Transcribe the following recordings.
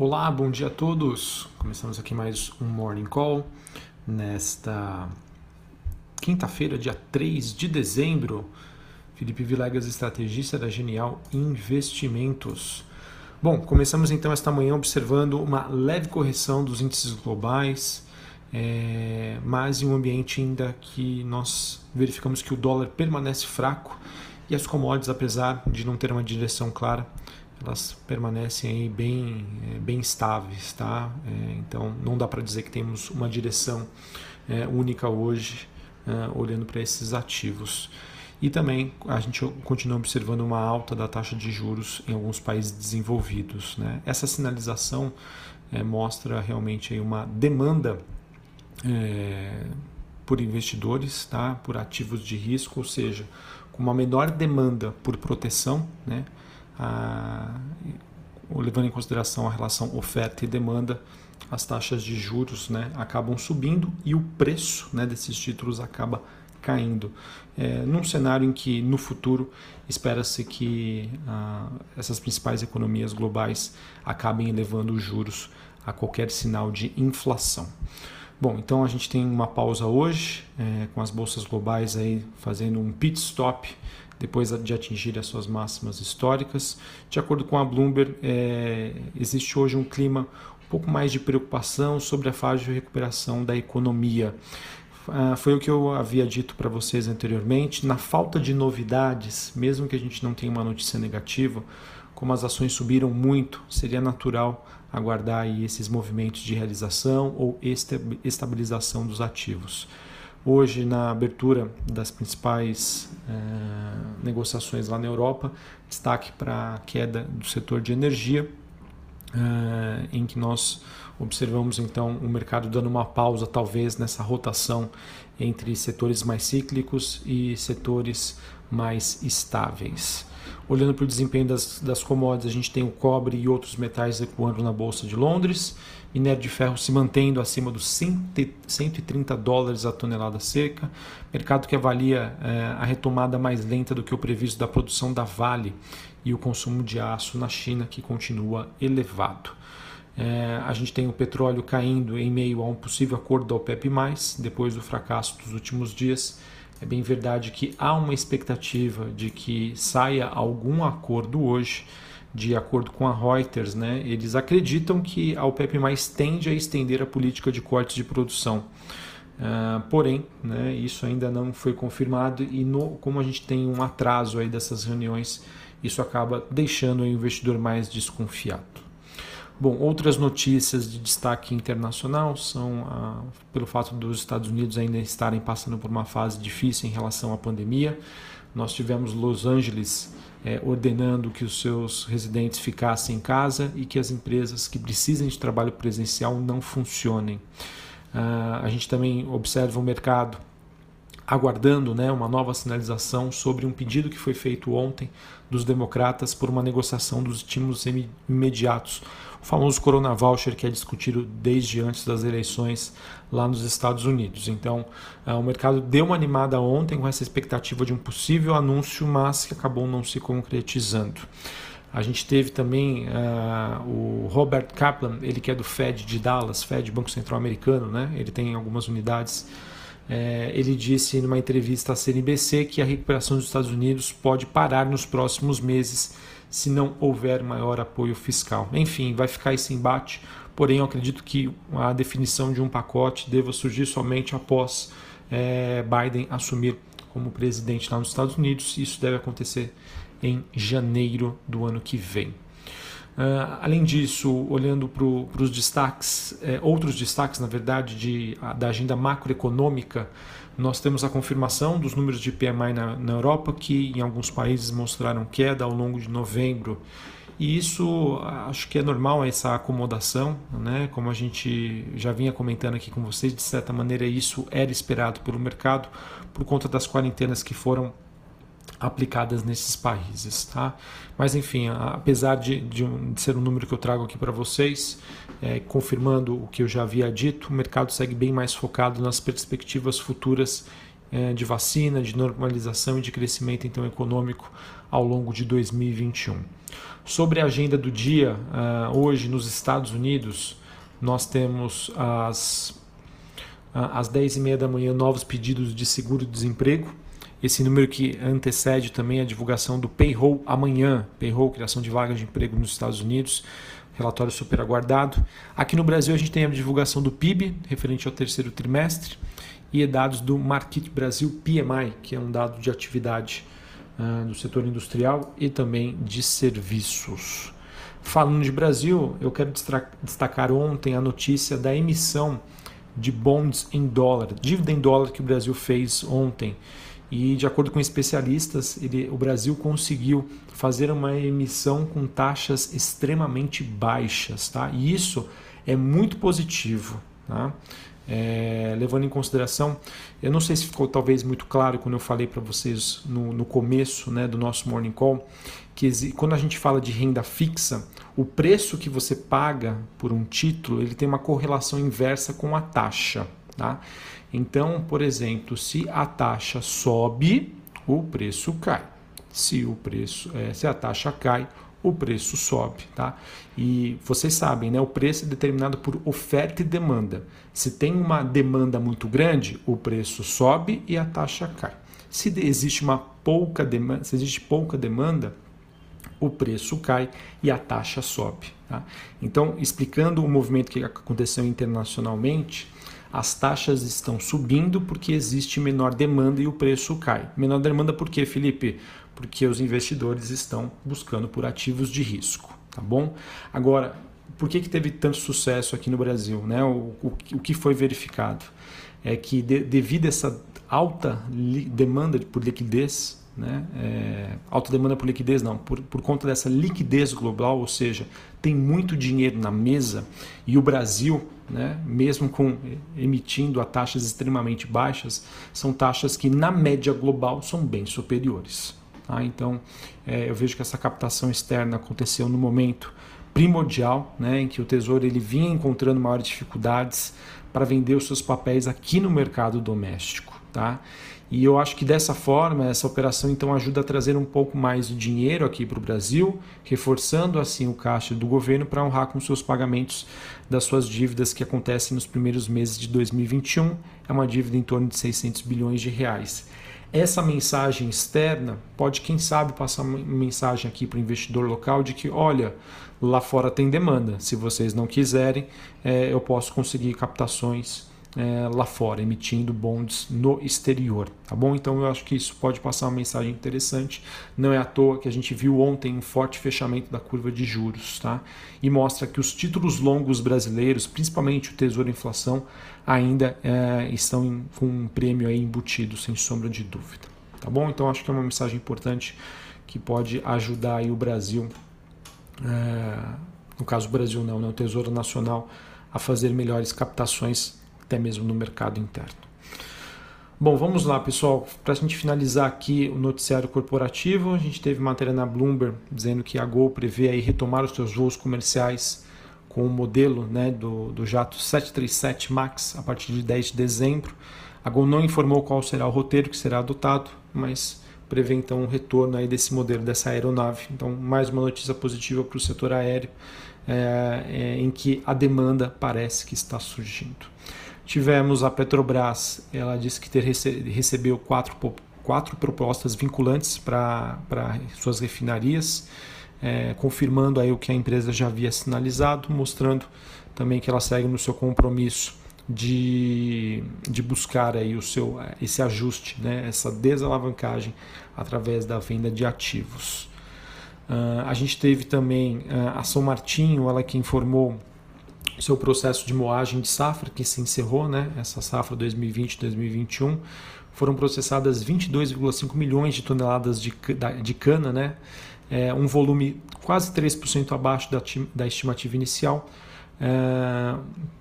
Olá, bom dia a todos. Começamos aqui mais um Morning Call nesta quinta-feira, dia 3 de dezembro. Felipe Vilegas, estrategista da Genial Investimentos. Bom, começamos então esta manhã observando uma leve correção dos índices globais, é, mas em um ambiente ainda que nós verificamos que o dólar permanece fraco e as commodities, apesar de não ter uma direção clara, elas permanecem aí bem, é, bem estáveis, tá? É, então não dá para dizer que temos uma direção é, única hoje olhando para esses ativos. E também a gente continua observando uma alta da taxa de juros em alguns países desenvolvidos. Né? Essa sinalização mostra realmente uma demanda é, por investidores, tá? por ativos de risco, ou seja, com uma menor demanda por proteção, né? A, levando em consideração a relação oferta e demanda, as taxas de juros né, acabam subindo e o preço né, desses títulos acaba caindo. É, num cenário em que no futuro espera-se que ah, essas principais economias globais acabem elevando os juros a qualquer sinal de inflação. Bom, então a gente tem uma pausa hoje, é, com as bolsas globais aí fazendo um pit stop depois de atingir as suas máximas históricas. De acordo com a Bloomberg, é, existe hoje um clima um pouco mais de preocupação sobre a fase de recuperação da economia. Ah, foi o que eu havia dito para vocês anteriormente. Na falta de novidades, mesmo que a gente não tenha uma notícia negativa, como as ações subiram muito, seria natural aguardar esses movimentos de realização ou estabilização dos ativos. Hoje, na abertura das principais eh, negociações lá na Europa, destaque para a queda do setor de energia, eh, em que nós observamos então o mercado dando uma pausa, talvez, nessa rotação entre setores mais cíclicos e setores mais estáveis. Olhando para o desempenho das, das commodities, a gente tem o cobre e outros metais recuando na Bolsa de Londres, minério de ferro se mantendo acima dos 130 dólares a tonelada seca, mercado que avalia é, a retomada mais lenta do que o previsto da produção da Vale e o consumo de aço na China, que continua elevado. É, a gente tem o petróleo caindo em meio a um possível acordo da OPEP, depois do fracasso dos últimos dias é bem verdade que há uma expectativa de que saia algum acordo hoje, de acordo com a Reuters, né? Eles acreditam que a OPEP mais tende a estender a política de cortes de produção. Uh, porém, né, isso ainda não foi confirmado e no, como a gente tem um atraso aí dessas reuniões, isso acaba deixando o investidor mais desconfiado. Bom, outras notícias de destaque internacional são pelo fato dos Estados Unidos ainda estarem passando por uma fase difícil em relação à pandemia. Nós tivemos Los Angeles eh, ordenando que os seus residentes ficassem em casa e que as empresas que precisem de trabalho presencial não funcionem. Ah, a gente também observa o mercado aguardando né, uma nova sinalização sobre um pedido que foi feito ontem dos democratas por uma negociação dos estímulos imediatos o famoso Corona Voucher que é discutido desde antes das eleições lá nos Estados Unidos. Então, uh, o mercado deu uma animada ontem com essa expectativa de um possível anúncio, mas que acabou não se concretizando. A gente teve também uh, o Robert Kaplan, ele que é do Fed de Dallas, Fed Banco Central Americano, né? Ele tem algumas unidades. É, ele disse numa entrevista à CNBC que a recuperação dos Estados Unidos pode parar nos próximos meses se não houver maior apoio fiscal. Enfim, vai ficar esse embate, porém eu acredito que a definição de um pacote deva surgir somente após é, Biden assumir como presidente lá nos Estados Unidos. Isso deve acontecer em janeiro do ano que vem. Uh, além disso, olhando para os destaques, é, outros destaques, na verdade, de, da agenda macroeconômica, nós temos a confirmação dos números de PMI na, na Europa, que em alguns países mostraram queda ao longo de novembro. E isso acho que é normal essa acomodação, né? Como a gente já vinha comentando aqui com vocês, de certa maneira isso era esperado pelo mercado por conta das quarentenas que foram aplicadas nesses países, tá? Mas enfim, apesar de, de, um, de ser um número que eu trago aqui para vocês, é, confirmando o que eu já havia dito, o mercado segue bem mais focado nas perspectivas futuras é, de vacina, de normalização e de crescimento então econômico ao longo de 2021. Sobre a agenda do dia, uh, hoje nos Estados Unidos, nós temos às, às 10h30 da manhã novos pedidos de seguro-desemprego. Esse número que antecede também a divulgação do payroll amanhã, payroll, criação de vagas de emprego nos Estados Unidos, relatório super aguardado. Aqui no Brasil a gente tem a divulgação do PIB, referente ao terceiro trimestre, e dados do Market Brasil PMI, que é um dado de atividade uh, do setor industrial e também de serviços. Falando de Brasil, eu quero destacar ontem a notícia da emissão de bonds em dólar, dívida em dólar que o Brasil fez ontem. E de acordo com especialistas, ele, o Brasil conseguiu fazer uma emissão com taxas extremamente baixas, tá? E isso é muito positivo, tá? É, levando em consideração, eu não sei se ficou talvez muito claro quando eu falei para vocês no, no começo né, do nosso morning call, que quando a gente fala de renda fixa, o preço que você paga por um título ele tem uma correlação inversa com a taxa. Tá? Então, por exemplo, se a taxa sobe, o preço cai. Se o preço, é, se a taxa cai, o preço sobe, tá? E vocês sabem, né? O preço é determinado por oferta e demanda. Se tem uma demanda muito grande, o preço sobe e a taxa cai. Se existe uma pouca demanda, se existe pouca demanda, o preço cai e a taxa sobe. Tá? Então, explicando o movimento que aconteceu internacionalmente, as taxas estão subindo porque existe menor demanda e o preço cai. Menor demanda por quê, Felipe? porque os investidores estão buscando por ativos de risco, tá bom? Agora, por que, que teve tanto sucesso aqui no Brasil? Né? O, o, o que foi verificado é que de, devido a essa alta demanda por liquidez, né? É, alta demanda por liquidez não, por, por conta dessa liquidez global, ou seja, tem muito dinheiro na mesa e o Brasil, né, mesmo com emitindo a taxas extremamente baixas, são taxas que na média global são bem superiores. Tá? Então, é, eu vejo que essa captação externa aconteceu no momento primordial, né, em que o Tesouro ele vinha encontrando maiores dificuldades para vender os seus papéis aqui no mercado doméstico. Tá? E eu acho que dessa forma, essa operação então ajuda a trazer um pouco mais de dinheiro aqui para o Brasil, reforçando assim o caixa do governo para honrar com seus pagamentos das suas dívidas que acontecem nos primeiros meses de 2021. É uma dívida em torno de 600 bilhões de reais. Essa mensagem externa pode, quem sabe, passar uma mensagem aqui para o investidor local de que, olha, lá fora tem demanda. Se vocês não quiserem, é, eu posso conseguir captações é, lá fora, emitindo bonds no exterior, tá bom? Então eu acho que isso pode passar uma mensagem interessante. Não é à toa que a gente viu ontem um forte fechamento da curva de juros, tá? E mostra que os títulos longos brasileiros, principalmente o Tesouro Inflação, ainda é, estão em, com um prêmio aí embutido, sem sombra de dúvida, tá bom? Então acho que é uma mensagem importante que pode ajudar aí o Brasil, é, no caso o Brasil não, né? o Tesouro Nacional, a fazer melhores captações até mesmo no mercado interno. Bom, vamos lá, pessoal. Para a gente finalizar aqui o noticiário corporativo, a gente teve matéria na Bloomberg dizendo que a Gol prevê aí retomar os seus voos comerciais com o modelo né, do, do jato 737 MAX a partir de 10 de dezembro. A Gol não informou qual será o roteiro que será adotado, mas prevê então um retorno aí desse modelo, dessa aeronave. Então, mais uma notícia positiva para o setor aéreo, é, é, em que a demanda parece que está surgindo. Tivemos a Petrobras, ela disse que ter rece recebeu quatro, quatro propostas vinculantes para suas refinarias, é, confirmando aí o que a empresa já havia sinalizado, mostrando também que ela segue no seu compromisso de, de buscar aí o seu, esse ajuste, né, essa desalavancagem através da venda de ativos. Uh, a gente teve também uh, a São Martinho, ela que informou seu processo de moagem de safra, que se encerrou, né, essa safra 2020-2021, foram processadas 22,5 milhões de toneladas de, de cana, né, é, um volume quase 3% abaixo da, da estimativa inicial. É,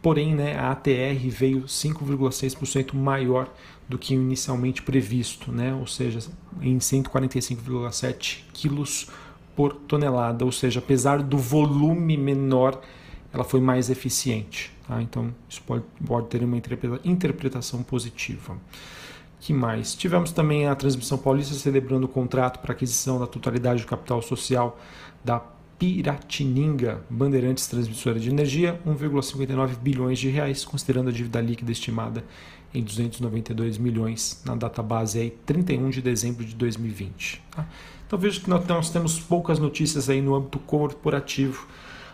porém, né, a ATR veio 5,6% maior do que inicialmente previsto, né, ou seja, em 145,7 quilos por tonelada, ou seja, apesar do volume menor ela foi mais eficiente. Tá? Então, isso pode, pode ter uma interpretação positiva. Que mais? Tivemos também a Transmissão Paulista celebrando o contrato para aquisição da totalidade do capital social da Piratininga Bandeirantes Transmissora de Energia, 1,59 bilhões de reais, considerando a dívida líquida estimada em 292 milhões na data base aí 31 de dezembro de 2020. Tá? Então vejo que nós temos poucas notícias aí no âmbito corporativo.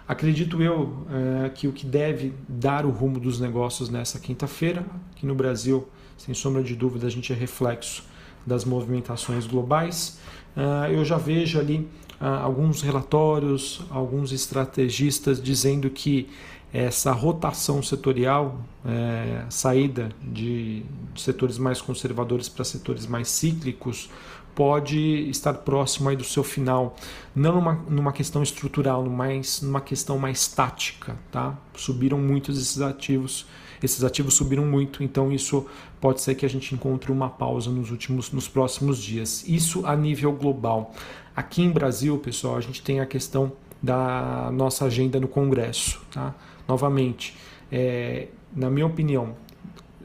Acredito eu é, que o que deve dar o rumo dos negócios nessa quinta-feira, aqui no Brasil, sem sombra de dúvida, a gente é reflexo das movimentações globais. Uh, eu já vejo ali uh, alguns relatórios, alguns estrategistas dizendo que essa rotação setorial, é, saída de, setores mais conservadores para setores mais cíclicos, pode estar próximo aí do seu final, não numa, numa questão estrutural, mas numa questão mais tática. Tá? Subiram muitos esses ativos, esses ativos subiram muito, então isso pode ser que a gente encontre uma pausa nos últimos, nos próximos dias. Isso a nível global. Aqui em Brasil, pessoal, a gente tem a questão da nossa agenda no Congresso. Tá? Novamente, é, na minha opinião,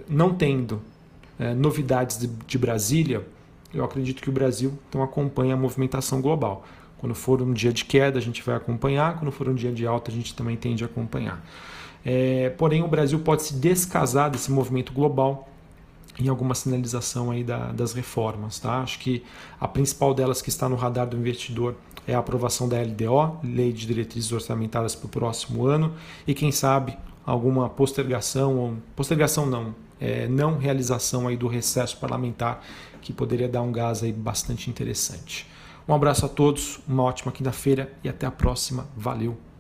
não tendo é, novidades de, de, Brasília, eu acredito que o Brasil então acompanha a movimentação global. Quando for um dia de queda, a gente vai acompanhar, quando for um dia de alta, a gente também tende a acompanhar. É, porém, o Brasil pode se descasar desse movimento global em alguma sinalização aí da, das reformas. Tá? Acho que a principal delas que está no radar do investidor é a aprovação da LDO, Lei de Diretrizes Orçamentárias para o próximo ano, e quem sabe alguma postergação, postergação não, é, não realização aí do recesso parlamentar, que poderia dar um gás aí bastante interessante. Um abraço a todos, uma ótima quinta-feira e até a próxima. Valeu!